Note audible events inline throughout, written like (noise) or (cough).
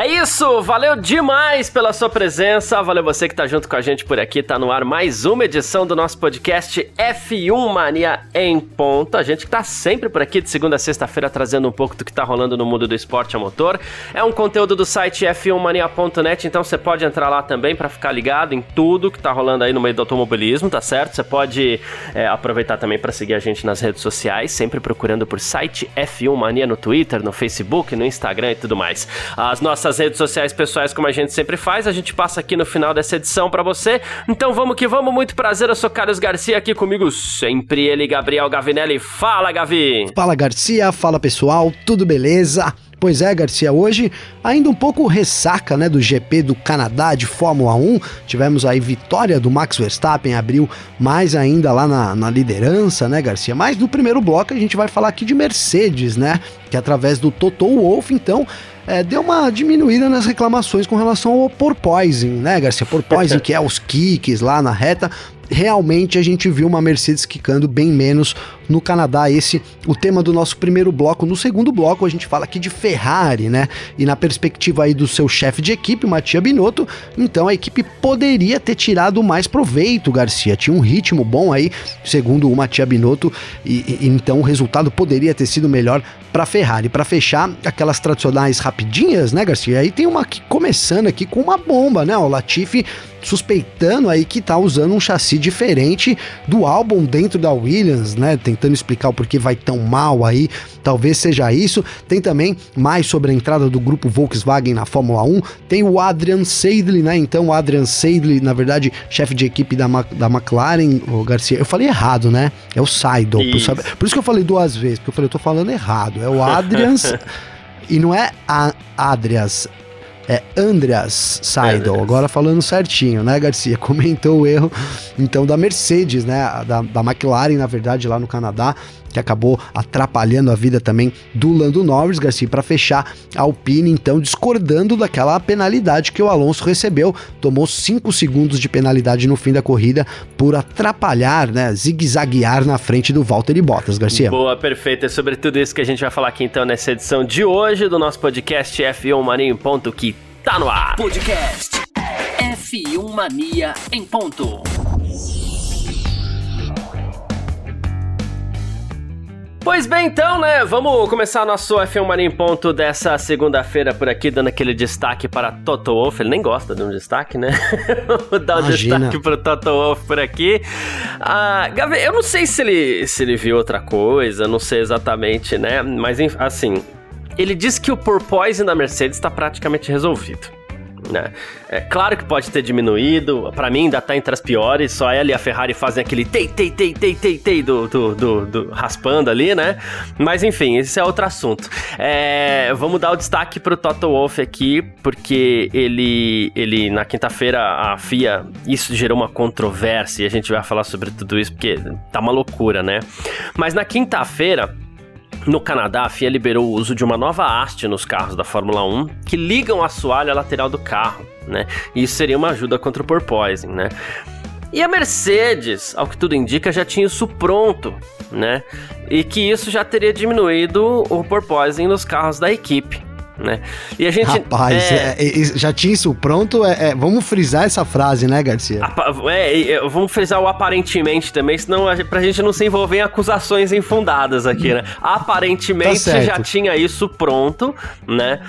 É isso, valeu demais pela sua presença, valeu você que tá junto com a gente por aqui, tá no ar mais uma edição do nosso podcast F1 Mania em ponta. A gente que tá sempre por aqui de segunda a sexta-feira trazendo um pouco do que tá rolando no mundo do esporte a motor. É um conteúdo do site f1mania.net, então você pode entrar lá também para ficar ligado em tudo que tá rolando aí no meio do automobilismo, tá certo? Você pode é, aproveitar também para seguir a gente nas redes sociais, sempre procurando por site F1 Mania no Twitter, no Facebook, no Instagram e tudo mais. As nossas nossas redes sociais pessoais, como a gente sempre faz. A gente passa aqui no final dessa edição para você. Então vamos que vamos, muito prazer. Eu sou Carlos Garcia, aqui comigo sempre ele, Gabriel Gavinelli. Fala, Gavi! Fala, Garcia. Fala, pessoal. Tudo beleza? Pois é, Garcia, hoje ainda um pouco ressaca, né, do GP do Canadá de Fórmula 1. Tivemos aí vitória do Max Verstappen, abriu mais ainda lá na, na liderança, né, Garcia? Mas no primeiro bloco a gente vai falar aqui de Mercedes, né, que através do Toto Wolff, então, é, deu uma diminuída nas reclamações com relação ao porpoising, né, Garcia? Porpoising, (laughs) que é os kicks lá na reta. Realmente a gente viu uma Mercedes quicando bem menos no Canadá. Esse o tema do nosso primeiro bloco. No segundo bloco a gente fala aqui de Ferrari, né? E na perspectiva aí do seu chefe de equipe, Matia Binotto, então a equipe poderia ter tirado mais proveito, Garcia. Tinha um ritmo bom aí, segundo o Matia Binotto, e, e então o resultado poderia ter sido melhor para Ferrari. Para fechar, aquelas tradicionais rapidinhas, né, Garcia? Aí tem uma aqui começando aqui com uma bomba, né? O Latifi suspeitando aí que tá usando um chassi diferente do álbum dentro da Williams, né? Tentando explicar o porquê vai tão mal aí. Talvez seja isso. Tem também mais sobre a entrada do grupo Volkswagen na Fórmula 1. Tem o Adrian Seidley, né? Então, o Adrian Seidley, na verdade, chefe de equipe da, da McLaren, o Garcia. Eu falei errado, né? É o Seidel. Por, por, isso que eu falei duas vezes, porque eu falei, eu tô falando errado. É o Adrian. (laughs) e não é a Adrias, é Andreas Seidel, agora falando certinho, né, Garcia? Comentou o erro, então, da Mercedes, né, da, da McLaren, na verdade, lá no Canadá, que acabou atrapalhando a vida também do Lando Norris, Garcia, para fechar a Alpine, então, discordando daquela penalidade que o Alonso recebeu, tomou 5 segundos de penalidade no fim da corrida por atrapalhar, né, zigue-zaguear na frente do Valtteri Bottas, Garcia. Boa, perfeito, é sobre tudo isso que a gente vai falar aqui, então, nessa edição de hoje do nosso podcast F1 Marinho Ponto, que tá no ar. Podcast F1 Mania em ponto. Pois bem, então, né? Vamos começar nosso F1 Mania em ponto dessa segunda-feira por aqui, dando aquele destaque para Toto Wolff. Ele nem gosta de um destaque, né? (laughs) Vou dar um Imagina. destaque para Toto Wolff por aqui. Ah, Gavi, eu não sei se ele, se ele viu outra coisa, não sei exatamente, né? Mas, assim, ele diz que o porpoising da Mercedes está praticamente resolvido. Né? É claro que pode ter diminuído, para mim ainda tá entre as piores, só ela e a Ferrari fazem aquele tei, tei, tei, tei, tei, tei do, do, do, do raspando ali, né? Mas enfim, esse é outro assunto. É, vamos dar o destaque pro Toto Wolff aqui, porque ele, ele na quinta-feira, a FIA, isso gerou uma controvérsia, e a gente vai falar sobre tudo isso, porque tá uma loucura, né? Mas na quinta-feira, no Canadá, a FIA liberou o uso de uma nova haste nos carros da Fórmula 1 que ligam a assoalho à lateral do carro, né? E isso seria uma ajuda contra o porpoising, né? E a Mercedes, ao que tudo indica, já tinha isso pronto, né? E que isso já teria diminuído o porpoising nos carros da equipe né? E a gente. Rapaz, é... É, é, já tinha isso pronto. É, é, vamos frisar essa frase, né, Garcia? É, vamos frisar o aparentemente também, senão a, pra gente não se envolver em acusações infundadas aqui, né? (clears throat) Aparentemente tá já tinha isso pronto, né?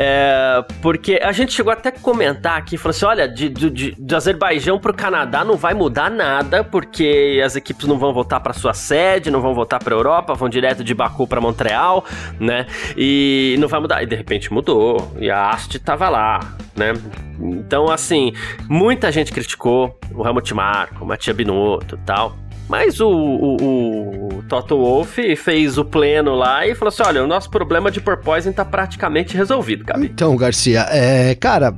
É, porque a gente chegou até a comentar aqui, falou assim: olha, de, de, de Azerbaijão para o Canadá não vai mudar nada, porque as equipes não vão voltar para sua sede, não vão voltar para Europa, vão direto de Baku para Montreal, né? E não vai mudar. E de repente mudou, e a Ast tava lá, né? Então, assim, muita gente criticou o Helmut Marko, o Matia Binotto e tal. Mas o, o, o, Toto Wolff fez o pleno lá e falou assim: olha, o nosso problema de porpoising tá praticamente resolvido, Gabi. Então, Garcia, é, cara,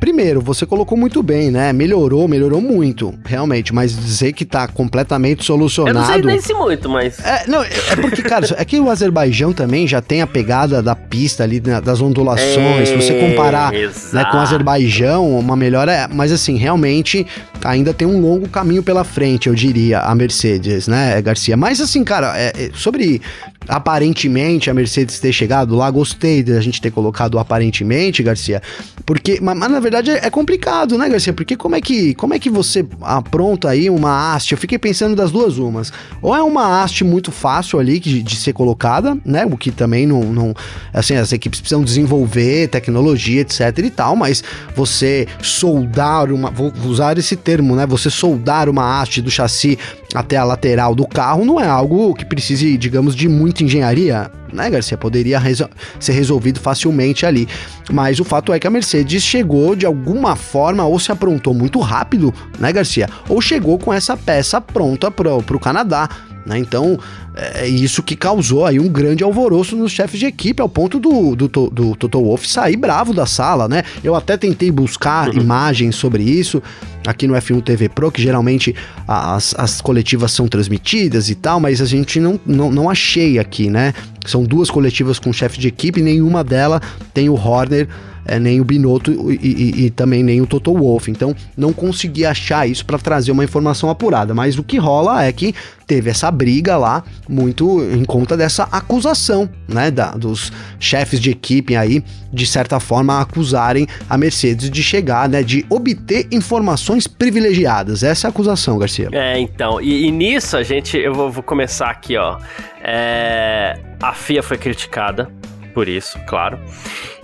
primeiro, você colocou muito bem, né? Melhorou, melhorou muito, realmente, mas dizer que tá completamente solucionado. Eu não sei nem se muito, mas. É, não, é porque, cara, é que o Azerbaijão também já tem a pegada da pista ali, né, das ondulações. É, se você comparar né, com o Azerbaijão, uma melhora. É, mas assim, realmente ainda tem um longo caminho pela frente, eu diria, a Mercedes, né, Garcia? Mas assim, cara, é, é, sobre aparentemente a Mercedes ter chegado lá, gostei de a gente ter colocado aparentemente, Garcia, porque, mas, mas, na verdade é complicado, né, Garcia? Porque como é que, como é que você apronta aí uma haste? Eu fiquei pensando das duas umas. Ou é uma haste muito fácil ali de, de ser colocada, né? O que também não, não, assim, as equipes precisam desenvolver tecnologia, etc e tal, mas você soldar uma, vou usar esse termo, né? Você soldar uma haste do chassi até a lateral do carro não é algo que precise, digamos, de muita engenharia, né, Garcia? Poderia resol ser resolvido facilmente ali. Mas o fato é que a Mercedes chegou de alguma forma, ou se aprontou muito rápido, né, Garcia? Ou chegou com essa peça pronta para o Canadá. Né? Então, é isso que causou aí um grande alvoroço nos chefes de equipe, ao ponto do, do, do, do Toto Wolff sair bravo da sala, né? Eu até tentei buscar uhum. imagens sobre isso aqui no F1 TV Pro, que geralmente as, as coletivas são transmitidas e tal, mas a gente não, não, não achei aqui, né? São duas coletivas com chefe de equipe, nenhuma dela tem o Horner é, nem o Binotto e, e, e, também nem o Toto Wolff. Então não consegui achar isso para trazer uma informação apurada. Mas o que rola é que teve essa briga lá, muito em conta dessa acusação, né, da, dos chefes de equipe aí, de certa forma, acusarem a Mercedes de chegar, né, de obter informações privilegiadas. Essa é a acusação, Garcia. É, então, e, e nisso a gente, eu vou, vou começar aqui, ó. É, a FIA foi criticada por isso, claro.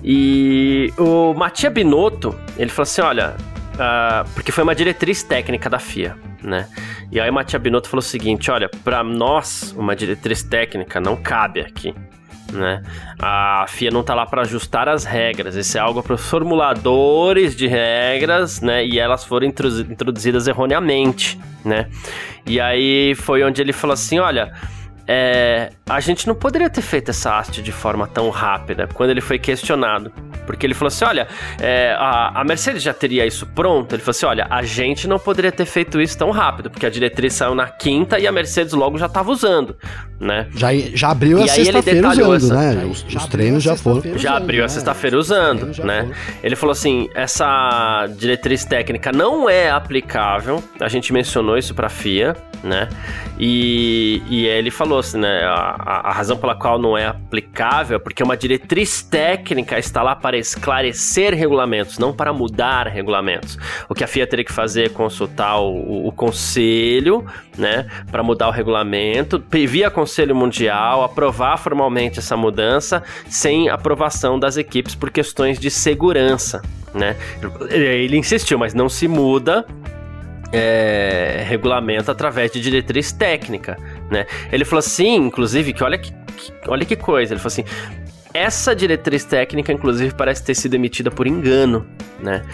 E o Matia Binotto, ele falou assim: olha, uh, porque foi uma diretriz técnica da FIA, né? E aí o Matia Binotto falou o seguinte: olha, para nós, uma diretriz técnica não cabe aqui. Né? A FIA não está lá para ajustar as regras, isso é algo para os formuladores de regras, né? E elas foram introduzidas erroneamente, né? E aí foi onde ele falou assim: olha, é, a gente não poderia ter feito essa haste de forma tão rápida quando ele foi questionado. Porque ele falou assim: olha, é, a, a, Mercedes já teria isso pronto. Ele falou assim: olha, a gente não poderia ter feito isso tão rápido, porque a diretriz saiu na quinta e a Mercedes logo já estava usando, né? Já, já abriu e a sexta-feira usando, essa, né? Os, já os treinos já foram. Já abriu a né? sexta-feira usando, né? Ele falou assim: essa diretriz técnica não é aplicável. A gente mencionou isso para a FIA, né? E, e ele falou né? A, a razão pela qual não é aplicável é porque uma diretriz técnica está lá para esclarecer regulamentos, não para mudar regulamentos. O que a FIA teria que fazer é consultar o, o conselho, né? Para mudar o regulamento, via Conselho Mundial, aprovar formalmente essa mudança sem aprovação das equipes por questões de segurança, né? Ele insistiu, mas não se muda é, regulamento através de diretriz técnica, né? Ele falou assim, inclusive, que olha que, que, olha que coisa, ele falou assim, essa diretriz técnica, inclusive, parece ter sido emitida por engano, né?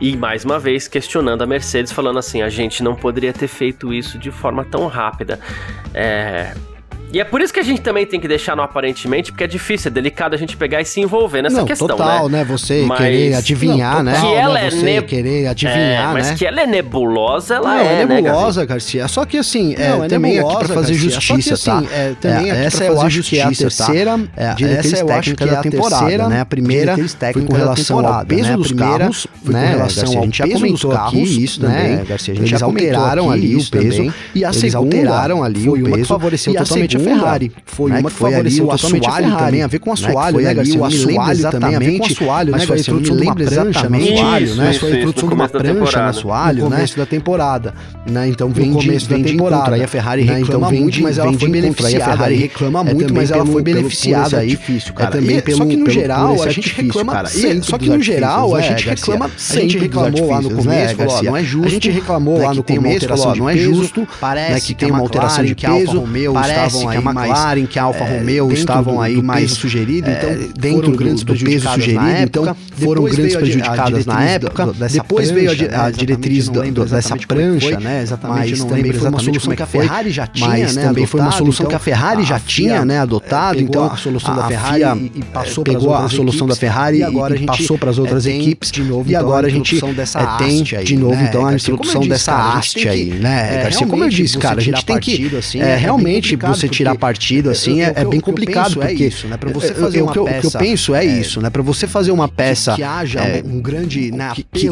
E mais uma vez questionando a Mercedes, falando assim: a gente não poderia ter feito isso de forma tão rápida. É, e é por isso que a gente também tem que deixar no aparentemente, porque é difícil, é delicado a gente pegar e se envolver nessa não, questão, total, né? né? Você mas... querer adivinhar, não, né? Que ela é você ne... querer adivinhar, é, mas né? que ela é nebulosa, ela não, é, é né, nebulosa, né, Garcia. Só que assim, é, não, é também nebulosa, aqui pra fazer Garcia. justiça, que, assim, tá? É, também é, essa eu acho que é a tá? terceira tá? essa eu acho que é a terceira, né? A primeira foi com relação ao peso dos carros, né? Com relação ao peso dos carros, isso também, Garcia. A gente já alteraram ali o peso e a segunda alteraram ali o peso, favoreceu totalmente a Ferrari foi né, uma que foi ali o assoalho também, a ver com o assoalho, né, Garcia? O assoalho também a ver com o assoalho, né, Garcia? Me lembra exatamente assoalho, né? Foi a introdução de uma prancha no assoalho, né? No começo da temporada, né? Então vem no começo da temporada. Aí a Ferrari né? então reclama muito, mas ela foi beneficiada. A Ferrari reclama muito, mas ela foi beneficiada aí. Difícil, cara. Também pelo Só que no geral a gente reclama Só que no geral a gente reclama sempre. A gente reclamou lá no começo, falou, não é justo. A gente reclamou lá no começo, falou, não é justo. Parece que tem uma alteração de peso. Parece que a McLaren, que a Alfa é, Romeo estavam aí mais sugerido, então é, dentro grandes do peso sugerido, então foram grandes prejudicadas na época. Depois veio a diretriz dessa prancha, né? Exatamente, mas também foi uma solução que a Ferrari já tinha, mas né? Também foi uma solução que a Ferrari já tinha, né? Adotado, então a solução da Ferrari e passou pegou a solução da Ferrari e agora a gente passou para as outras equipes de novo. E agora a gente tem de novo então a introdução dessa haste aí, né? Garcia, como eu disse, cara, a gente tem que é realmente você tirar partido assim é bem complicado porque isso, né? Para você fazer uma peça. O que eu penso é isso, né? Para você fazer uma peça que haja um grande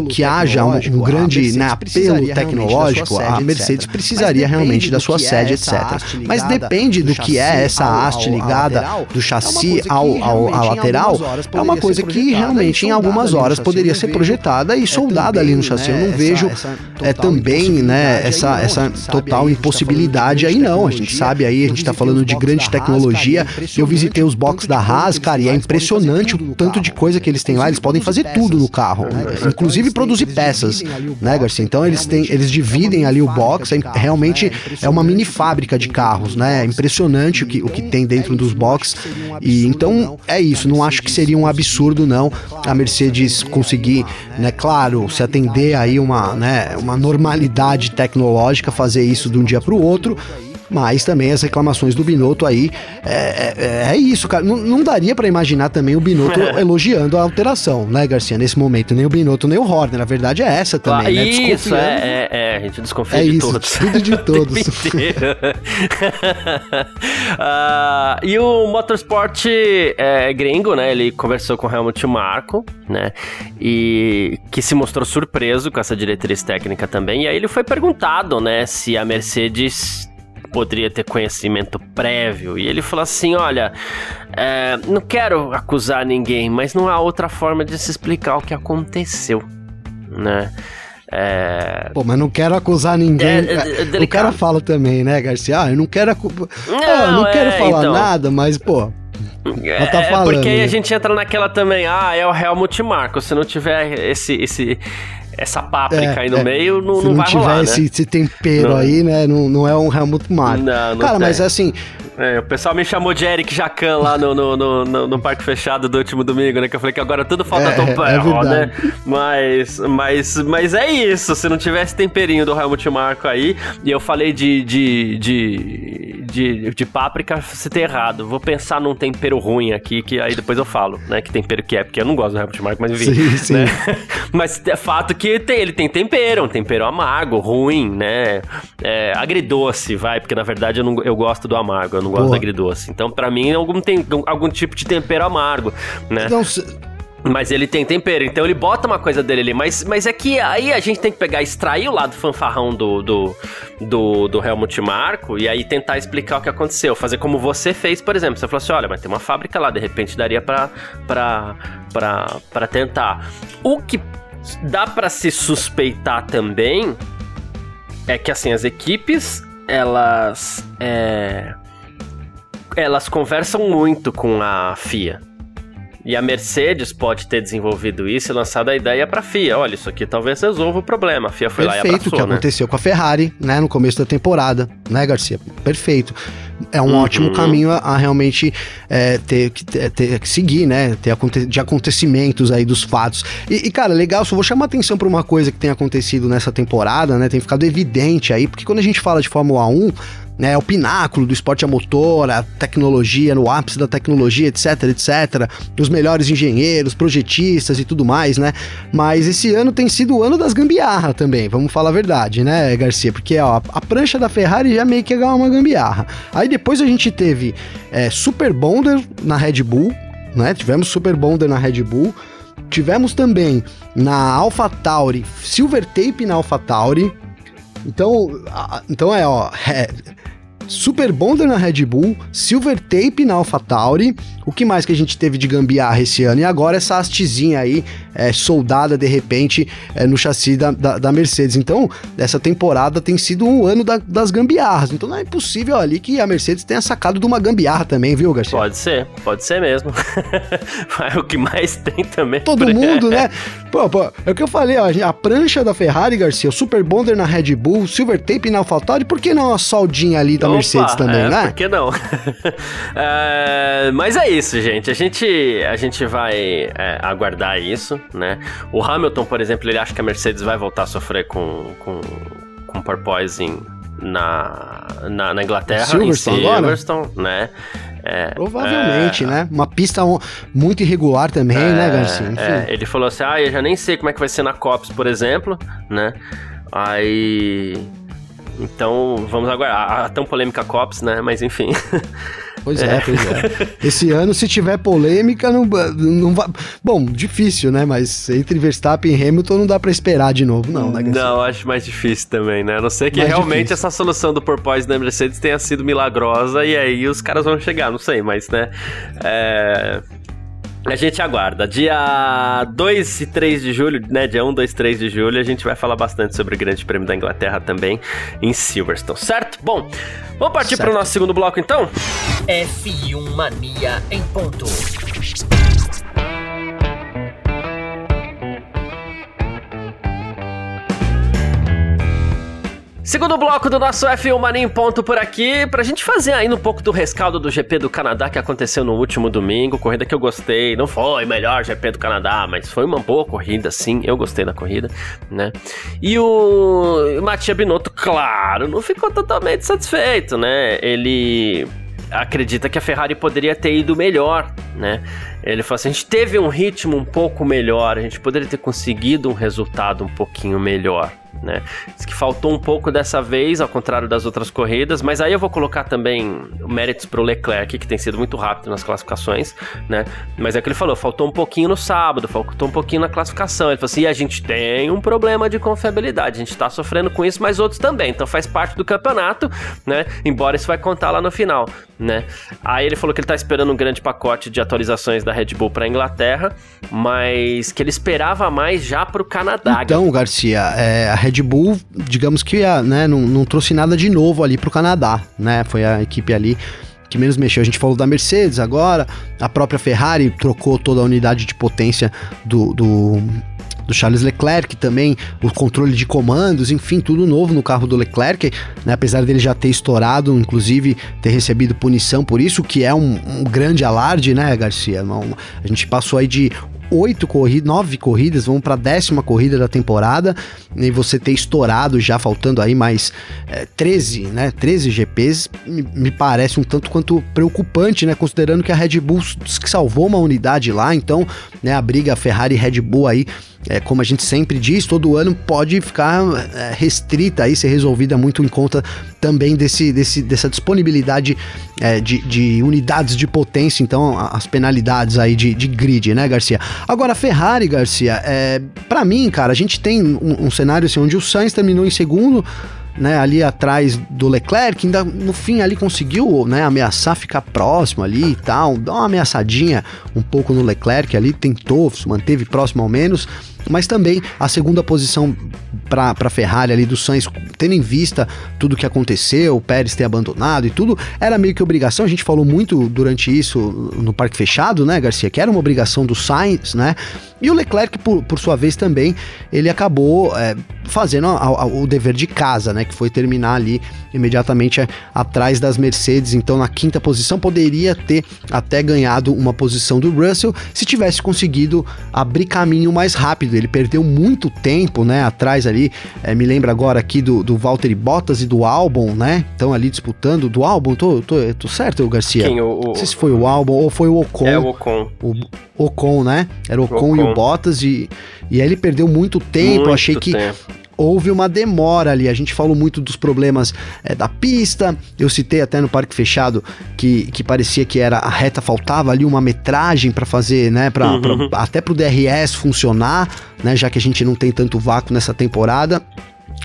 que haja um grande apelo tecnológico, a Mercedes precisaria realmente da sua sede, etc. Mas depende do que é essa haste ligada do chassi ao, ao, à lateral, é uma coisa que realmente em algumas horas poderia ser projetada e soldada ali no chassi. Eu não vejo é, também né, essa, essa total impossibilidade aí não. A gente sabe aí, a gente está falando de grande tecnologia. Eu visitei os boxes da Haas, cara, e é impressionante o tanto de coisa que eles têm lá. Eles podem fazer tudo no carro, inclusive produzir peças, né, Garcia? Então eles têm, eles dividem ali o box, é, realmente é uma mini fábrica de carros, né? É impressionante o que, o que tem dentro dos boxes. E então é isso, não acho que seria um absurdo não. a Mercedes conseguir, né, claro, se atender aí uma, né, uma normalidade tecnológica, fazer isso de um dia para o outro, mas também as reclamações do Binotto aí é, é, é isso, cara. Não, não daria para imaginar também o Binotto (laughs) elogiando a alteração, né, Garcia, nesse momento. Nem o Binotto, nem o Horner. A verdade é essa também, ah, né? Isso, é, é, é, a gente desconfia é de isso, todos. Tudo de (laughs) todos. uh, (laughs) e o Motorsport é, gringo, né? Ele conversou com o Helmut Marko, né? E que se mostrou surpreso com essa diretriz técnica também. E aí ele foi perguntado, né, se a Mercedes poderia ter conhecimento prévio. E ele falou assim: olha, é, não quero acusar ninguém, mas não há outra forma de se explicar o que aconteceu, né? É... Pô, mas não quero acusar ninguém. É, é, o cara fala também, né, Garcia? Ah, eu não quero. Acu... Não, ah, eu não quero é, falar então... nada, mas, pô. É, tá falando, porque aí a gente entra naquela também, ah, é o Helmut Marko. Se não tiver esse, esse, essa páprica é, aí no é. meio, não, Se não, não vai tiver rolar, esse, né? esse tempero não. aí, né? Não, não é um. Não, não Cara, tem. mas assim, é, o pessoal me chamou de Eric Jacan lá no, no, no, no, parque fechado do último domingo, né? Que eu falei que agora tudo falta é, é né? Mas, mas, mas é isso. Se não tivesse temperinho do Helmut Marco aí, e eu falei de, de, de, de, de páprica, você tem errado. Vou pensar num tempero ruim aqui, que aí depois eu falo, né? Que tempero que é, porque eu não gosto do Helmut Marco, mas enfim. Sim, sim. Né? (laughs) mas é fato que tem, ele tem tempero, um tempero amargo, ruim, né? É, agridoce, vai, porque na verdade eu, não, eu gosto do amargo, eu não não gosto agridoce. Então, para mim, algum, tem algum tipo de tempero amargo, né? Então, mas ele tem tempero, então ele bota uma coisa dele ali. Mas, mas é que aí a gente tem que pegar, extrair o lado fanfarrão do, do, do, do Helmut Marko e aí tentar explicar o que aconteceu. Fazer como você fez, por exemplo. Você falou assim: olha, mas tem uma fábrica lá, de repente daria pra, pra, pra, pra tentar. O que dá para se suspeitar também é que, assim, as equipes, elas. É, elas conversam muito com a FIA. E a Mercedes pode ter desenvolvido isso e lançado a ideia para a FIA. Olha, isso aqui talvez resolva o problema. A FIA foi Perfeito, lá e abraçou, o que né? aconteceu com a Ferrari, né, no começo da temporada, né, Garcia? Perfeito. É um uhum. ótimo caminho a, a realmente é, ter, que, ter que seguir, né? Ter aconte de acontecimentos aí dos fatos. E, e, cara, legal, só vou chamar atenção para uma coisa que tem acontecido nessa temporada, né? Tem ficado evidente aí, porque quando a gente fala de Fórmula 1, né, é o pináculo do esporte a motor, a tecnologia, no ápice da tecnologia, etc, etc, os melhores engenheiros, projetistas e tudo mais, né? Mas esse ano tem sido o ano das gambiarra também, vamos falar a verdade, né, Garcia? Porque ó, a prancha da Ferrari meio que é uma gambiarra. Aí depois a gente teve é, Super Bonder na Red Bull, né? Tivemos Super Bonder na Red Bull. Tivemos também na AlphaTauri, Silver Tape na AlphaTauri. Então, então é, ó, (laughs) é, Super Bonder na Red Bull, Silver Tape na AlphaTauri. O que mais que a gente teve de gambiarra esse ano? E agora essa hastezinha aí, é, soldada de repente é, no chassi da, da, da, Mercedes. Então, essa temporada tem sido um ano da, das gambiarras. Então não é impossível ali que a Mercedes tenha sacado de uma gambiarra também, viu, Garcia? Pode ser, pode ser mesmo. (laughs) é o que mais tem também. Todo (laughs) mundo, né? Pô, pô, é o que eu falei, ó, a prancha da Ferrari, Garcia, o Super Bonder na Red Bull, Silver Tape na AlphaTauri, por que não a soldinha ali da Mercedes também, é, né? Por que não? (laughs) é, mas é isso, gente. A gente, a gente vai é, aguardar isso, né? O Hamilton, por exemplo, ele acha que a Mercedes vai voltar a sofrer com, com, com porpoising na, na, na Inglaterra, Silverstone, em Silverstone, agora? né? É, Provavelmente, é... né? Uma pista muito irregular também, né, é, né, Garcia? É, ele falou assim: ah, eu já nem sei como é que vai ser na COPS, por exemplo, né? Aí. Então, vamos aguardar. A tão polêmica COPS, né? Mas enfim. (laughs) Pois é, é, pois é. Esse ano, se tiver polêmica, não, não vai. Bom, difícil, né? Mas entre Verstappen e Hamilton não dá para esperar de novo, não, né, Garcia? Não, acho mais difícil também, né? A não ser que mais realmente difícil. essa solução do porpoise da Mercedes tenha sido milagrosa e aí os caras vão chegar, não sei, mas, né? É. A gente aguarda. Dia 2 e 3 de julho, né? Dia 1, 2, 3 de julho, a gente vai falar bastante sobre o Grande Prêmio da Inglaterra também em Silverstone, certo? Bom, vamos partir para o nosso segundo bloco então? F1 Mania em ponto. Segundo bloco do nosso F1 Mania em ponto por aqui, pra gente fazer ainda um pouco do rescaldo do GP do Canadá que aconteceu no último domingo, corrida que eu gostei, não foi melhor GP do Canadá, mas foi uma boa corrida, sim, eu gostei da corrida, né? E o Matia Binotto, claro, não ficou totalmente satisfeito, né? Ele acredita que a Ferrari poderia ter ido melhor, né? Ele falou assim: a gente teve um ritmo um pouco melhor, a gente poderia ter conseguido um resultado um pouquinho melhor né? Diz que faltou um pouco dessa vez, ao contrário das outras corridas, mas aí eu vou colocar também méritos pro Leclerc, que tem sido muito rápido nas classificações, né? Mas é o que ele falou, faltou um pouquinho no sábado, faltou um pouquinho na classificação. Ele falou assim: a gente tem um problema de confiabilidade, a gente tá sofrendo com isso, mas outros também, então faz parte do campeonato, né? Embora isso vai contar lá no final, né? Aí ele falou que ele tá esperando um grande pacote de atualizações da Red Bull pra Inglaterra, mas que ele esperava mais já pro Canadá. Então, Garcia, é, a Red Red Bull, digamos que né, não, não trouxe nada de novo ali pro Canadá, né? Foi a equipe ali que menos mexeu. A gente falou da Mercedes agora, a própria Ferrari trocou toda a unidade de potência do, do, do, Charles Leclerc também, o controle de comandos, enfim, tudo novo no carro do Leclerc, né? apesar dele já ter estourado, inclusive ter recebido punição por isso, que é um, um grande alarde, né, Garcia? a gente passou aí de oito corridas, nove corridas, vamos para a décima corrida da temporada, e você ter estourado já, faltando aí mais é, 13, né? 13 GPs, me, me, parece um tanto quanto preocupante, né? Considerando que a Red Bull que salvou uma unidade lá, então, né, a briga Ferrari Red Bull aí é, como a gente sempre diz, todo ano pode ficar é, restrita aí, ser resolvida muito em conta também desse, desse, dessa disponibilidade é, de, de, unidades de potência, então as penalidades aí de, de grid, né, Garcia? Agora, Ferrari, Garcia, é, para mim, cara, a gente tem um, um cenário assim, onde o Sainz terminou em segundo, né, ali atrás do Leclerc, ainda no fim ali conseguiu, né, ameaçar ficar próximo ali e tal, dar uma ameaçadinha um pouco no Leclerc ali, tentou, se manteve próximo ao menos, mas também a segunda posição para a Ferrari ali do Sainz, tendo em vista tudo que aconteceu, o Pérez ter abandonado e tudo, era meio que obrigação. A gente falou muito durante isso no parque fechado, né, Garcia? Que era uma obrigação do Sainz, né? E o Leclerc, por, por sua vez, também, ele acabou é, fazendo a, a, o dever de casa, né? Que foi terminar ali imediatamente atrás das Mercedes. Então, na quinta posição, poderia ter até ganhado uma posição do Russell se tivesse conseguido abrir caminho mais rápido. Ele perdeu muito tempo, né? Atrás ali, é, me lembra agora aqui do, do Valtteri Bottas e do Albon, né? Estão ali disputando. Do Albon, tô, tô, tô certo, Garcia? Quem? O, o, Não sei se foi o Albon ou foi o Ocon. É o Ocon. O, Ocon, né? Era o Ocon, Ocon. e o Bottas e, e aí ele perdeu muito tempo. Muito achei que tempo houve uma demora ali. A gente falou muito dos problemas é, da pista. Eu citei até no parque fechado que, que parecia que era a reta faltava ali uma metragem para fazer, né, pra, uhum. pra, até pro DRS funcionar, né, já que a gente não tem tanto vácuo nessa temporada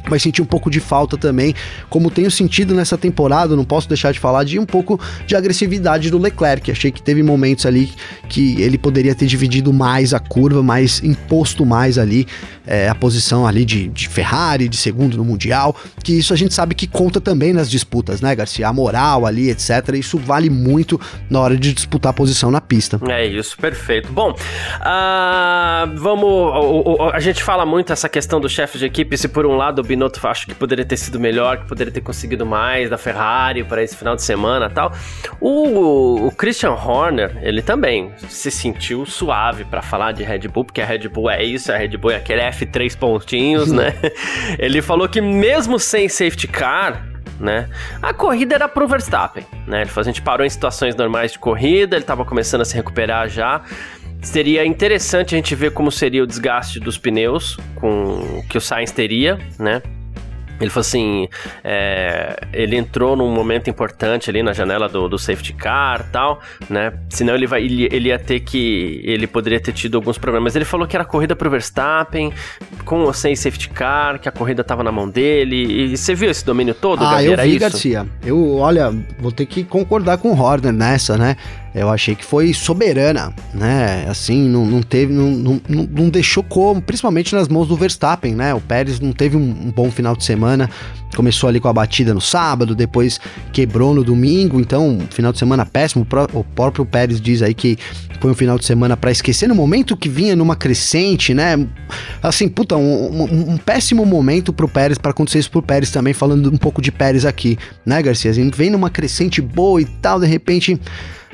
mas senti um pouco de falta também, como tenho sentido nessa temporada, não posso deixar de falar de um pouco de agressividade do Leclerc. Achei que teve momentos ali que ele poderia ter dividido mais a curva, mais imposto mais ali é, a posição ali de, de Ferrari, de segundo no Mundial, que isso a gente sabe que conta também nas disputas, né, Garcia? A moral ali, etc. Isso vale muito na hora de disputar a posição na pista. É isso, perfeito. Bom, uh, vamos. A gente fala muito essa questão do chefe de equipe, se por um lado o Binotto acho que poderia ter sido melhor, que poderia ter conseguido mais da Ferrari para esse final de semana tal. O, o Christian Horner, ele também se sentiu suave para falar de Red Bull, porque a Red Bull é isso, a Red Bull é aquele F3 pontinhos, né? (laughs) Ele falou que mesmo sem safety car, né? A corrida era pro Verstappen, né? Ele falou, a gente parou em situações normais de corrida, ele estava começando a se recuperar já. Seria interessante a gente ver como seria o desgaste dos pneus com que o Sainz teria, né? Ele falou assim: é, ele entrou num momento importante ali na janela do, do safety car tal, né? Senão ele, vai, ele, ele ia ter que. Ele poderia ter tido alguns problemas. Ele falou que era corrida pro Verstappen, com ou sem safety car, que a corrida tava na mão dele. E você viu esse domínio todo, Ah, eu vi, isso? Garcia. Eu, olha, vou ter que concordar com o Horner nessa, né? Eu achei que foi soberana, né? Assim, não, não teve, não, não, não deixou como, principalmente nas mãos do Verstappen, né? O Pérez não teve um, um bom final de semana, começou ali com a batida no sábado, depois quebrou no domingo, então final de semana péssimo. O próprio Pérez diz aí que foi um final de semana para esquecer no momento que vinha numa crescente, né? Assim, puta, um, um, um péssimo momento pro Pérez para acontecer isso pro Pérez também, falando um pouco de Pérez aqui, né, Garcia? A gente vem numa crescente boa e tal, de repente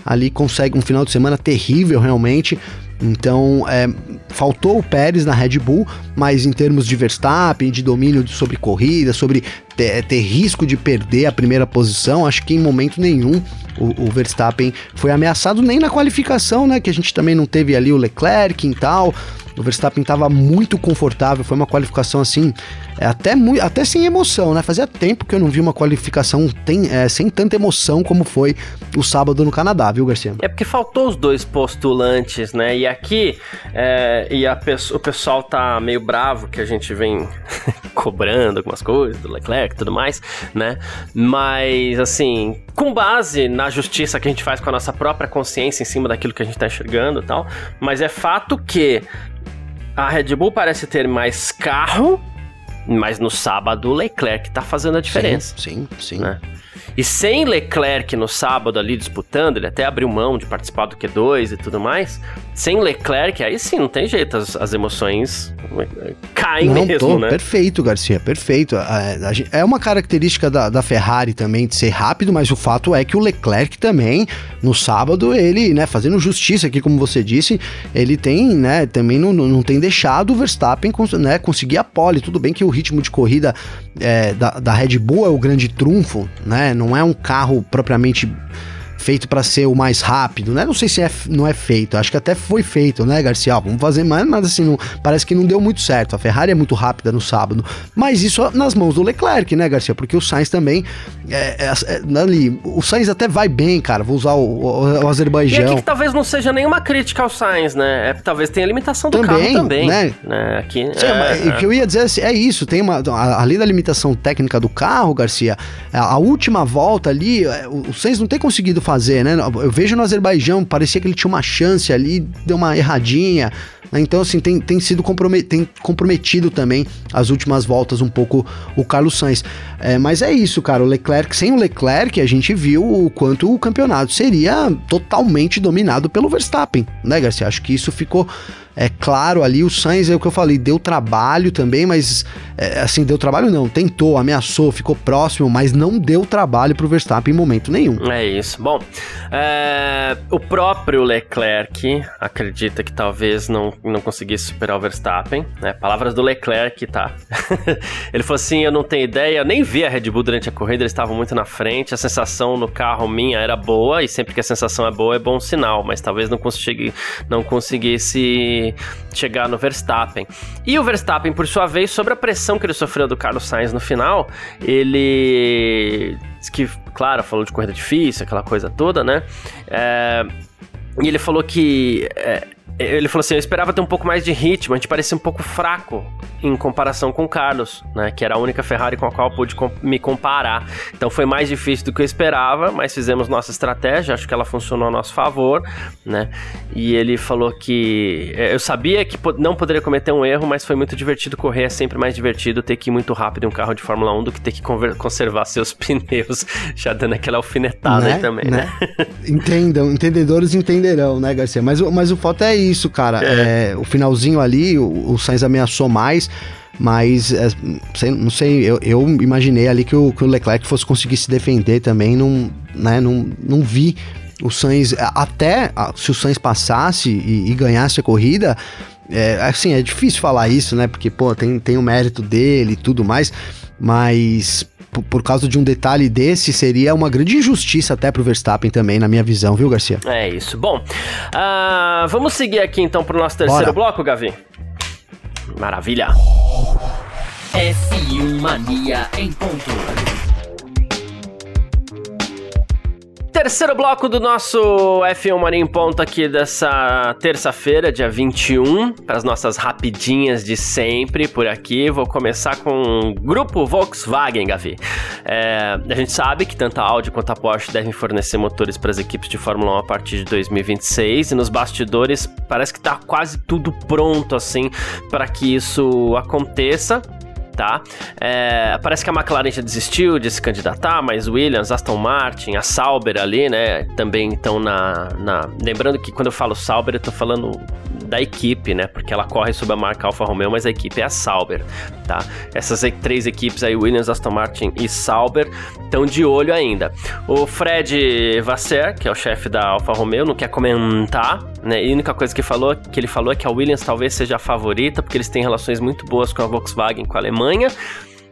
ali consegue um final de semana terrível realmente. Então, é, faltou o Pérez na Red Bull, mas em termos de Verstappen, de domínio sobre corrida, sobre ter, ter risco de perder a primeira posição, acho que em momento nenhum o, o, Verstappen foi ameaçado, nem na qualificação, né? Que a gente também não teve ali o Leclerc e tal. O Verstappen estava muito confortável, foi uma qualificação assim, é, até, até sem emoção, né? Fazia tempo que eu não vi uma qualificação tem, é, sem tanta emoção como foi o sábado no Canadá, viu, Garcia? É porque faltou os dois postulantes, né? E aqui, é, e a, o pessoal tá meio bravo que a gente vem (laughs) cobrando algumas coisas do Leclerc e tudo mais, né? Mas, assim, com base na justiça que a gente faz com a nossa própria consciência em cima daquilo que a gente tá enxergando e tal, mas é fato que a Red Bull parece ter mais carro, mas no sábado o Leclerc tá fazendo a diferença. Sim, sim. sim. Né? E sem Leclerc no sábado ali disputando, ele até abriu mão de participar do Q2 e tudo mais. Sem Leclerc, aí sim, não tem jeito, as, as emoções eh, caem não, mesmo, tô, né? Perfeito, Garcia, perfeito. É uma característica da, da Ferrari também de ser rápido, mas o fato é que o Leclerc também, no sábado, ele, né, fazendo justiça aqui, como você disse, ele tem, né, também não, não tem deixado o Verstappen né, conseguir a pole. Tudo bem que o ritmo de corrida é, da, da Red Bull é o grande trunfo, né? Não é um carro propriamente feito para ser o mais rápido, né? Não sei se é, não é feito, acho que até foi feito, né, Garcia? vamos fazer mais, mas assim, não, parece que não deu muito certo. A Ferrari é muito rápida no sábado, mas isso nas mãos do Leclerc, né, Garcia? Porque o Sainz também, é, é, é, ali, o Sainz até vai bem, cara, vou usar o, o, o Azerbaijão. E aqui que talvez não seja nenhuma crítica ao Sainz, né? É, talvez tenha limitação do também, carro também, né? né? Aqui, Sim, é, o que eu ia dizer é, é isso, tem uma, além da limitação técnica do carro, Garcia, a, a última volta ali, é, o, o Sainz não tem conseguido fazer fazer, né? Eu vejo no Azerbaijão, parecia que ele tinha uma chance ali, deu uma erradinha. Né? Então, assim, tem, tem sido compromet, tem comprometido também as últimas voltas um pouco o Carlos Sainz. É, mas é isso, cara. O Leclerc, sem o Leclerc, a gente viu o quanto o campeonato seria totalmente dominado pelo Verstappen, né, Garcia? Acho que isso ficou é claro ali. O Sainz é o que eu falei, deu trabalho também, mas é, assim, deu trabalho não, tentou, ameaçou, ficou próximo, mas não deu trabalho pro Verstappen em momento nenhum. É isso. Bom, é, o próprio Leclerc acredita que talvez não, não conseguisse superar o Verstappen, né? Palavras do Leclerc, tá? (laughs) Ele falou assim: eu não tenho ideia, eu nem vi a Red Bull durante a corrida, eles estavam muito na frente, a sensação no carro minha era boa, e sempre que a sensação é boa é bom sinal, mas talvez não, consegui, não conseguisse chegar no Verstappen. E o Verstappen, por sua vez, sobre a pressão que ele sofreu do Carlos Sainz no final, ele. que, claro, falou de corrida difícil, aquela coisa toda, né? É, e ele falou que. É, ele falou assim: eu esperava ter um pouco mais de ritmo, a gente parecia um pouco fraco em comparação com o Carlos, né? Que era a única Ferrari com a qual eu pude me comparar. Então foi mais difícil do que eu esperava, mas fizemos nossa estratégia, acho que ela funcionou a nosso favor, né? E ele falou que é, eu sabia que não poderia cometer um erro, mas foi muito divertido correr, é sempre mais divertido ter que ir muito rápido em um carro de Fórmula 1 do que ter que conservar (laughs) seus pneus, já dando aquela alfinetada né? aí também, né? né? Entendam, entendedores entenderão, né, Garcia? Mas, mas o fato é isso, cara. É. É, o finalzinho ali, o, o Sainz ameaçou mais. mas é, não sei, eu, eu, imaginei ali que o, que o Leclerc fosse conseguir se defender também, não, né, não, não vi o Sainz, até se o Sainz passasse e, e ganhasse a corrida, é, assim, é difícil falar isso, né? Porque, pô, tem, tem o mérito dele e tudo mais, mas por, por, causa de um detalhe desse, seria uma grande injustiça até pro Verstappen também, na minha visão, viu, Garcia? É isso. Bom, uh, vamos seguir aqui então pro nosso terceiro Bora. bloco, Gavi? Maravilha. F1 Mania em ponto. Terceiro bloco do nosso F1 Mania em Ponto aqui dessa terça-feira, dia 21, para as nossas rapidinhas de sempre por aqui. Vou começar com o grupo Volkswagen, Gavi. É, a gente sabe que tanto a Audi quanto a Porsche devem fornecer motores para as equipes de Fórmula 1 a partir de 2026 e nos bastidores parece que está quase tudo pronto assim para que isso aconteça tá? É, parece que a McLaren já desistiu de se candidatar, mas Williams, Aston Martin, a Sauber ali, né, também estão na, na... Lembrando que quando eu falo Sauber, eu tô falando da equipe, né? Porque ela corre sob a marca Alfa Romeo, mas a equipe é a Sauber, tá? Essas três equipes aí, Williams, Aston Martin e Sauber, estão de olho ainda. O Fred Vasser, que é o chefe da Alfa Romeo, não quer comentar, né? E a única coisa que, falou, que ele falou é que a Williams talvez seja a favorita, porque eles têm relações muito boas com a Volkswagen, com a Alemanha.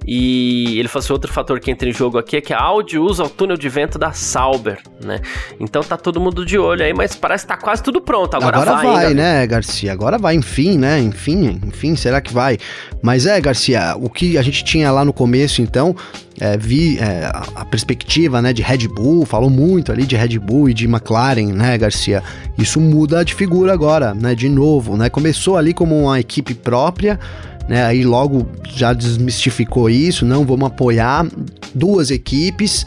E ele falou assim, outro fator que entra em jogo aqui é que a Audi usa o túnel de vento da Sauber, né? Então tá todo mundo de olho aí, mas parece que tá quase tudo pronto. Agora, Agora vai, vai né, Garcia? Agora vai, enfim, né? Enfim, enfim, será que vai? Mas é, Garcia, o que a gente tinha lá no começo, então, é, vi é, a perspectiva né, de Red Bull, falou muito ali de Red Bull e de McLaren, né, Garcia? Isso muda de figura agora, né? De novo, né? Começou ali como uma equipe própria, né? Aí logo já desmistificou isso, não vamos apoiar duas equipes.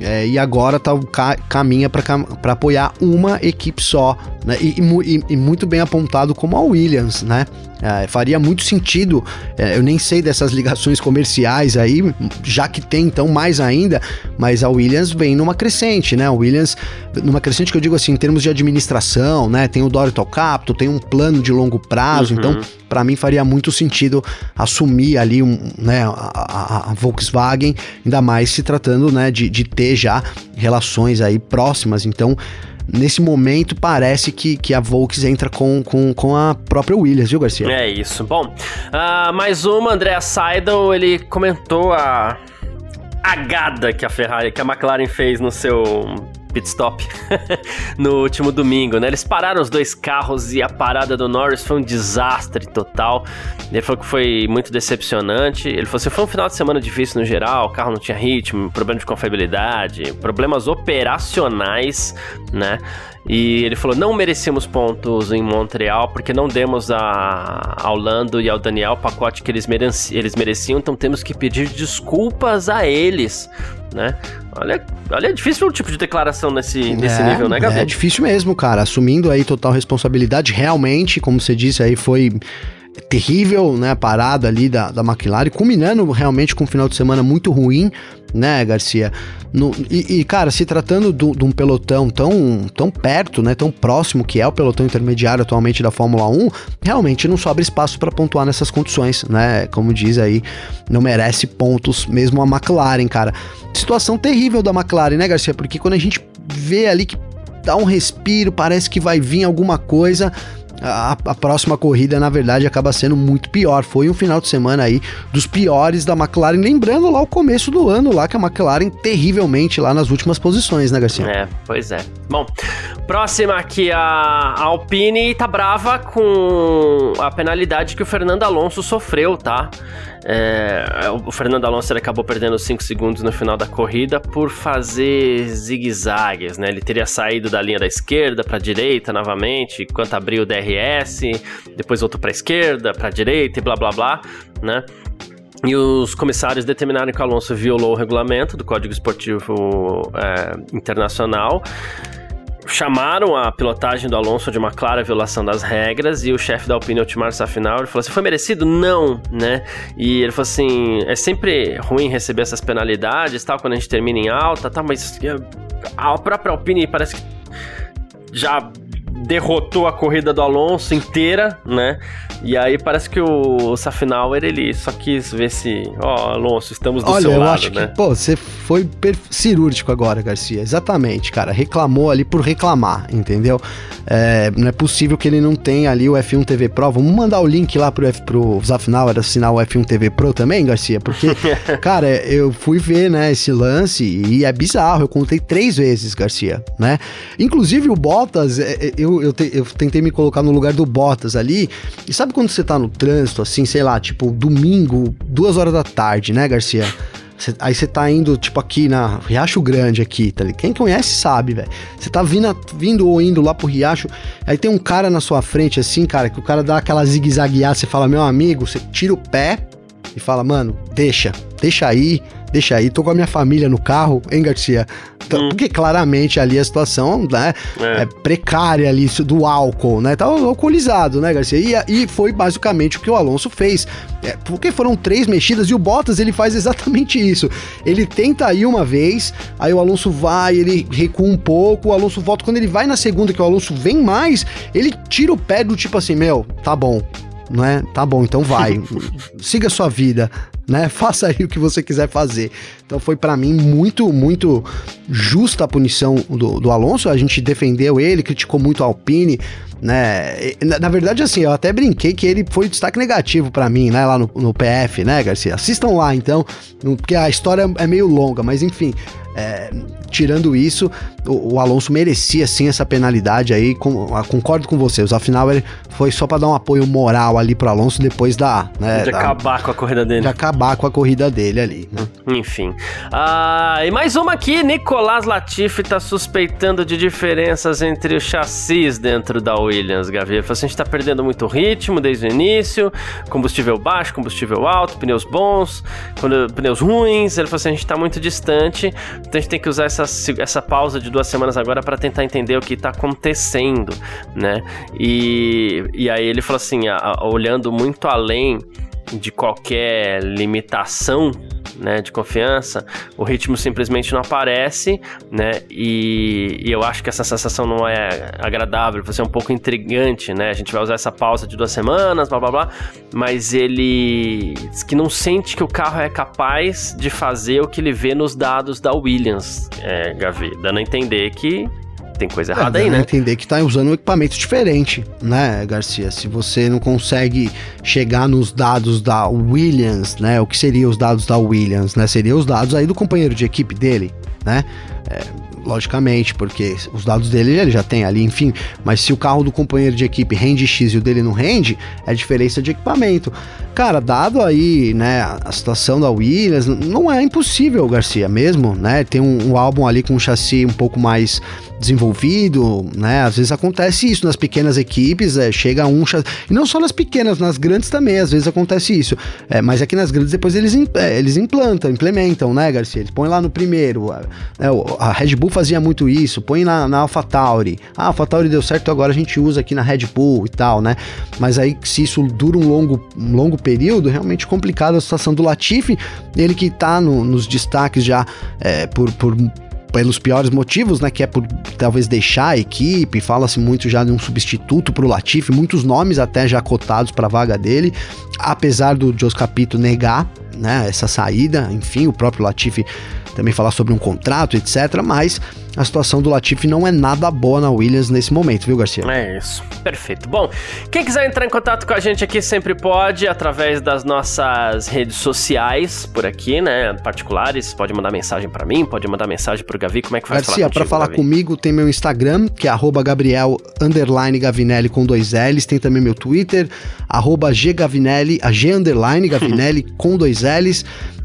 É, e agora tá, ca, caminha para apoiar uma equipe só, né? E, e, e, muito bem apontado como a Williams, né? É, faria muito sentido, é, eu nem sei dessas ligações comerciais aí, já que tem então mais ainda, mas a Williams vem numa crescente, né? A Williams, numa crescente que eu digo assim, em termos de administração, né? Tem o Dorito Capital, tem um plano de longo prazo, uhum. então para mim faria muito sentido assumir ali um, né, a, a, a, Volkswagen, ainda mais se tratando né, de, de ter já relações aí próximas, então nesse momento parece que, que a Volks entra com, com, com a própria Williams, viu, Garcia? É isso. Bom, uh, mais uma, André Seidel, ele comentou a agada que a Ferrari, que a McLaren fez no seu pit stop (laughs) no último domingo, né? Eles pararam os dois carros e a parada do Norris foi um desastre total. Ele falou que foi muito decepcionante. Ele falou assim: foi um final de semana difícil no geral, o carro não tinha ritmo, problema de confiabilidade, problemas operacionais, né? E ele falou: não merecemos pontos em Montreal porque não demos a, ao Lando e ao Daniel o pacote que eles, mereci, eles mereciam, então temos que pedir desculpas a eles, né? Olha, olha, é difícil o tipo de declaração nesse, nesse é, nível, né, Gabriel? É difícil mesmo, cara. Assumindo aí total responsabilidade, realmente, como você disse aí, foi terrível, né, parada ali da, da McLaren, culminando realmente com um final de semana muito ruim, né, Garcia? No, e, e, cara, se tratando de um pelotão tão, tão perto, né, tão próximo que é o pelotão intermediário atualmente da Fórmula 1, realmente não sobra espaço para pontuar nessas condições, né? Como diz aí, não merece pontos mesmo a McLaren, cara. Situação terrível da McLaren, né, Garcia? Porque quando a gente vê ali que dá um respiro, parece que vai vir alguma coisa, a, a, próxima corrida, na verdade, acaba sendo muito pior. Foi um final de semana aí dos piores da McLaren, lembrando lá o começo do ano, lá que a McLaren terrivelmente lá nas últimas posições, né, Garcia? É, pois é. Bom, próxima aqui, a Alpine tá brava com a penalidade que o Fernando Alonso sofreu, tá? É, o Fernando Alonso acabou perdendo 5 segundos no final da corrida por fazer zigue-zagues, né? Ele teria saído da linha da esquerda para a direita novamente, enquanto abriu o DRS, depois voltou para a esquerda, para a direita e blá blá blá, né? E os comissários determinaram que o Alonso violou o regulamento do Código Esportivo é, Internacional chamaram a pilotagem do Alonso de uma clara violação das regras e o chefe da Alpine, Otmar Safinal, falou assim, foi merecido? Não, né? E ele falou assim, é sempre ruim receber essas penalidades, tal, quando a gente termina em alta, tal, mas a própria Alpine parece que já derrotou a corrida do Alonso inteira, né? E aí parece que o, Safinauer, ele só quis ver se, ó, Alonso, estamos do Olha, seu eu lado, acho né? que, pô, você foi cirúrgico agora, Garcia. Exatamente, cara. Reclamou ali por reclamar, entendeu? É, não é possível que ele não tenha ali o F1 TV Pro. Vamos mandar o link lá pro, F, pro Zafnauer assinar o F1 TV Pro também, Garcia? Porque, (laughs) cara, eu fui ver, né, esse lance e é bizarro. Eu contei três vezes, Garcia, né? Inclusive o Bottas, é, é, eu, eu, te, eu tentei me colocar no lugar do Bottas ali. E sabe quando você tá no trânsito, assim, sei lá, tipo, domingo, duas horas da tarde, né, Garcia? Cê, aí você tá indo, tipo, aqui na Riacho Grande aqui, tá? Quem conhece sabe, velho. Você tá vindo, vindo ou indo lá pro Riacho, aí tem um cara na sua frente, assim, cara, que o cara dá aquela zigue-zagueada, você fala, meu amigo, você tira o pé e fala, mano, deixa, deixa aí, deixa aí, tô com a minha família no carro, hein, Garcia? Hum. Porque claramente ali a situação né, é. é precária ali do álcool, né? Tava alcoolizado, né, Garcia? E, e foi basicamente o que o Alonso fez. É, porque foram três mexidas e o Bottas ele faz exatamente isso. Ele tenta ir uma vez, aí o Alonso vai, ele recua um pouco, o Alonso volta. Quando ele vai na segunda, que o Alonso vem mais, ele tira o pé do tipo assim: Meu, tá bom, não é? Tá bom, então vai. (laughs) Siga sua vida, né? (laughs) Faça aí o que você quiser fazer. Então foi para mim muito, muito justa a punição do, do Alonso. A gente defendeu ele, criticou muito a Alpine, né? Na, na, verdade, assim, eu até brinquei que ele foi destaque negativo para mim, né? Lá no, no PF, né, Garcia? Assistam lá, então, porque a história é meio longa, mas enfim. É, tirando isso, o, o, Alonso merecia sim essa penalidade aí. Com, ah, concordo com vocês. Afinal, ele foi só para dar um apoio moral ali pro Alonso depois da. Né, de da, acabar com a corrida dele. De acabar com a corrida dele ali. Né? Enfim. Ah, e mais uma aqui: Nicolas Latifi tá suspeitando de diferenças entre os chassis dentro da Williams, Gavi. Ele falou assim: a gente tá perdendo muito ritmo desde o início, combustível baixo, combustível alto, pneus bons, pneus ruins. Ele falou assim: a gente tá muito distante então a gente tem que usar essa, essa pausa de duas semanas agora para tentar entender o que está acontecendo, né? E, e aí ele falou assim, a, a, olhando muito além de qualquer limitação né, de confiança, o ritmo simplesmente não aparece, né, e, e, eu acho que essa sensação não é agradável, vai ser um pouco intrigante, né, a gente vai usar essa pausa de duas semanas, blá blá blá, mas ele diz que não sente que o carro é capaz de fazer o que ele vê nos dados da Williams, é, Gavi, dando a entender que tem coisa errada é, aí, né? entender que tá usando um equipamento diferente, né, Garcia? Se você não consegue chegar nos dados da Williams, né? O que seriam os dados da Williams, né? Seriam os dados aí do companheiro de equipe dele, né? É, logicamente, porque os dados dele ele já tem ali, enfim. Mas se o carro do companheiro de equipe rende X e o dele não rende, é diferença de equipamento. Cara, dado aí, né, a situação da Williams, não é impossível, Garcia, mesmo, né? Tem um, um álbum ali com um chassi um pouco mais desenvolvido, né? Às vezes acontece isso nas pequenas equipes, é, chega um e não só nas pequenas, nas grandes também, às vezes acontece isso. É, mas aqui nas grandes depois eles, é, eles implantam, implementam, né, Garcia? Eles põem lá no primeiro. É, a Red Bull fazia muito isso, põe na, na AlphaTauri. Ah, AlphaTauri deu certo, agora a gente usa aqui na Red Bull e tal, né? Mas aí se isso dura um longo, um longo período, realmente complicado a situação do Latifi, ele que tá no, nos destaques já é, por, por pelos piores motivos, né? Que é por talvez deixar a equipe, fala-se muito já de um substituto para o Latifi, muitos nomes até já cotados para a vaga dele, apesar do Jos Capito negar né, essa saída, enfim, o próprio Latifi também falar sobre um contrato, etc. Mas a situação do Latifi não é nada boa na Williams nesse momento, viu, Garcia? É isso. Perfeito. Bom, quem quiser entrar em contato com a gente aqui sempre pode, através das nossas redes sociais por aqui, né? Particulares. Pode mandar mensagem para mim, pode mandar mensagem pro Gavi. Como é que faz Garcia, para falar comigo, tem meu Instagram, que é Gabriel Gavinelli com dois L's. Tem também meu Twitter, arroba Ggavinelli, a G Gavinelli (laughs) com dois L's.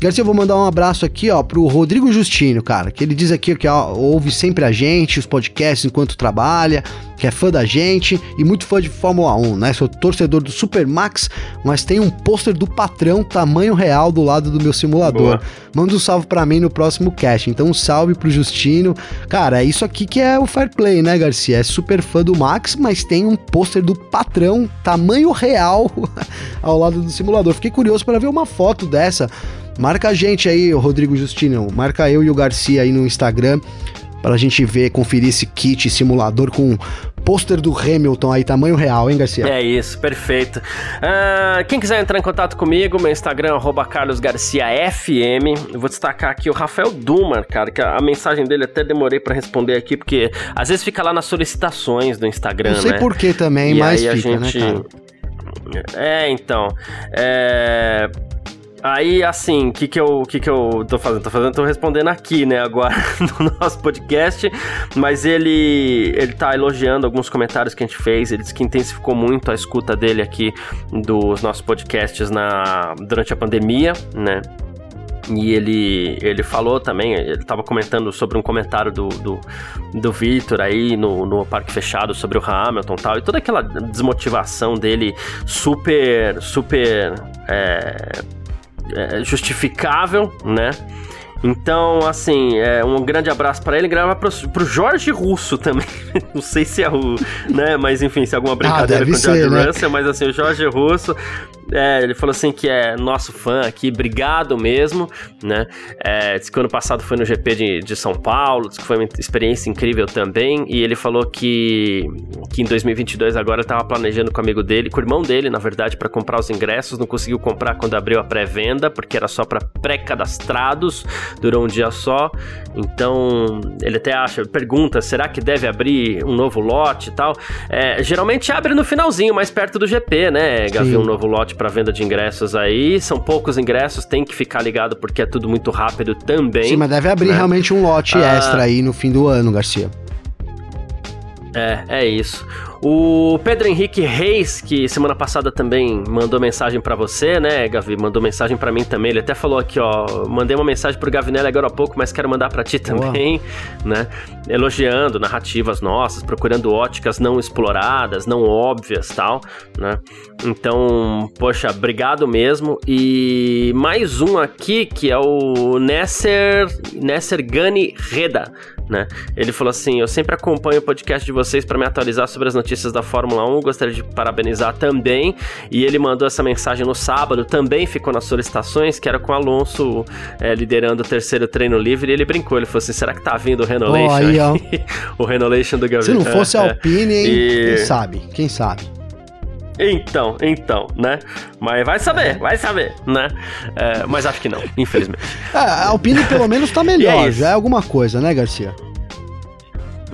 Garcia, eu vou mandar um abraço aqui, ó, pro Rodrigo Justino, cara, que ele diz aqui que ó, ouve sempre a gente, os podcasts enquanto trabalha, que é fã da gente e muito fã de Fórmula 1, né? Sou torcedor do Supermax, mas tem um pôster do patrão tamanho real do lado do meu simulador. Boa. Manda um salve para mim no próximo cast. Então, um salve pro Justino. Cara, é isso aqui que é o fair play, né, Garcia? É super fã do Max, mas tem um pôster do patrão tamanho real (laughs) ao lado do simulador. Fiquei curioso para ver uma foto dessa. Marca a gente aí, Rodrigo Justino. Marca eu e o Garcia aí no Instagram para a gente ver, conferir esse kit simulador com pôster do Hamilton aí, tamanho real, hein, Garcia? É isso, perfeito. Uh, quem quiser entrar em contato comigo, meu Instagram é carlosgarciafm. Eu vou destacar aqui o Rafael Dumar, cara, que a, mensagem dele até demorei para responder aqui, porque às vezes fica lá nas solicitações do Instagram? Não sei né? por que também, e mas fica, né, gente... né, cara? É, então. É... Aí, assim, o que que eu, que que eu tô fazendo? Tô fazendo, tô respondendo aqui, né, agora (laughs) no nosso podcast, mas ele ele tá elogiando alguns comentários que a gente fez, ele disse que intensificou muito a escuta dele aqui dos nossos podcasts na, durante a pandemia, né, e ele, ele falou também, ele estava comentando sobre um comentário do, do, do Victor aí no, no Parque Fechado sobre o Hamilton e tal, e toda aquela desmotivação dele super, super é, é, justificável, né? Então, assim, é, um grande abraço para ele. Grava pro, pro Jorge Russo também. (laughs) Não sei se é o. né? Mas enfim, se é alguma ah, brincadeira ah, com o George né? Russell, mas assim, o Jorge Russo é, ele falou assim que é nosso fã aqui, obrigado mesmo, né? É, disse que ano passado foi no GP de, de São Paulo, disse que foi uma experiência incrível também, e ele falou que, que em 2022 agora estava planejando com o amigo dele, com o irmão dele, na verdade, para comprar os ingressos, não conseguiu comprar quando abriu a pré-venda, porque era só para pré-cadastrados, durou um dia só, então ele até acha, pergunta, será que deve abrir um novo lote e tal? É, geralmente abre no finalzinho, mais perto do GP, né, Gavi, um novo lote para venda de ingressos aí. São poucos ingressos, tem que ficar ligado porque é tudo muito rápido também. Sim, mas deve abrir né? realmente um lote ah, extra aí no fim do ano, Garcia. É, é isso. O Pedro Henrique Reis, que semana passada também mandou mensagem para você, né, Gavi? Mandou mensagem para mim também. Ele até falou aqui, ó, mandei uma mensagem pro Gavinelli agora há pouco, mas quero mandar para ti também, (laughs) né? Elogiando narrativas nossas, procurando óticas não exploradas, não óbvias, tal, né? Então, poxa, obrigado mesmo. E mais um aqui que é o Nesser Nesser Gani Reda né? Ele falou assim: Eu sempre acompanho o podcast de vocês para me atualizar sobre as notícias da Fórmula 1. Gostaria de parabenizar também. E ele mandou essa mensagem no sábado, também ficou nas solicitações, que era com o Alonso é, liderando o terceiro treino livre. E ele brincou: ele falou assim: será que tá vindo o Renolation? Oh, aí, ó. (laughs) o Renolation do Gabriel. Se não fosse é, a Alpine, hein? E... Quem sabe? Quem sabe? Então, então, né? Mas vai saber, é. vai saber, né? É, mas acho que não, infelizmente. É, a Alpine pelo menos tá (laughs) melhor, é já é alguma coisa, né, Garcia?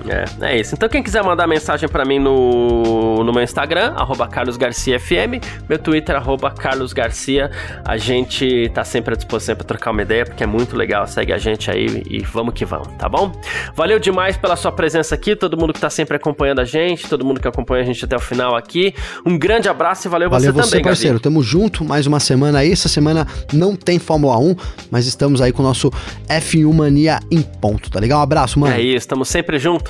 É, é isso. Então quem quiser mandar mensagem para mim no, no meu Instagram, carlosgarciafm, meu Twitter, carlosgarcia, a gente tá sempre à disposição para trocar uma ideia, porque é muito legal, segue a gente aí e vamos que vamos, tá bom? Valeu demais pela sua presença aqui, todo mundo que tá sempre acompanhando a gente, todo mundo que acompanha a gente até o final aqui, um grande abraço e valeu, valeu você, você também, parceiro, Gabi. tamo junto, mais uma semana aí, essa semana não tem Fórmula 1, mas estamos aí com o nosso F1 Mania em ponto, tá legal? Um abraço, mano. É isso, estamos sempre junto.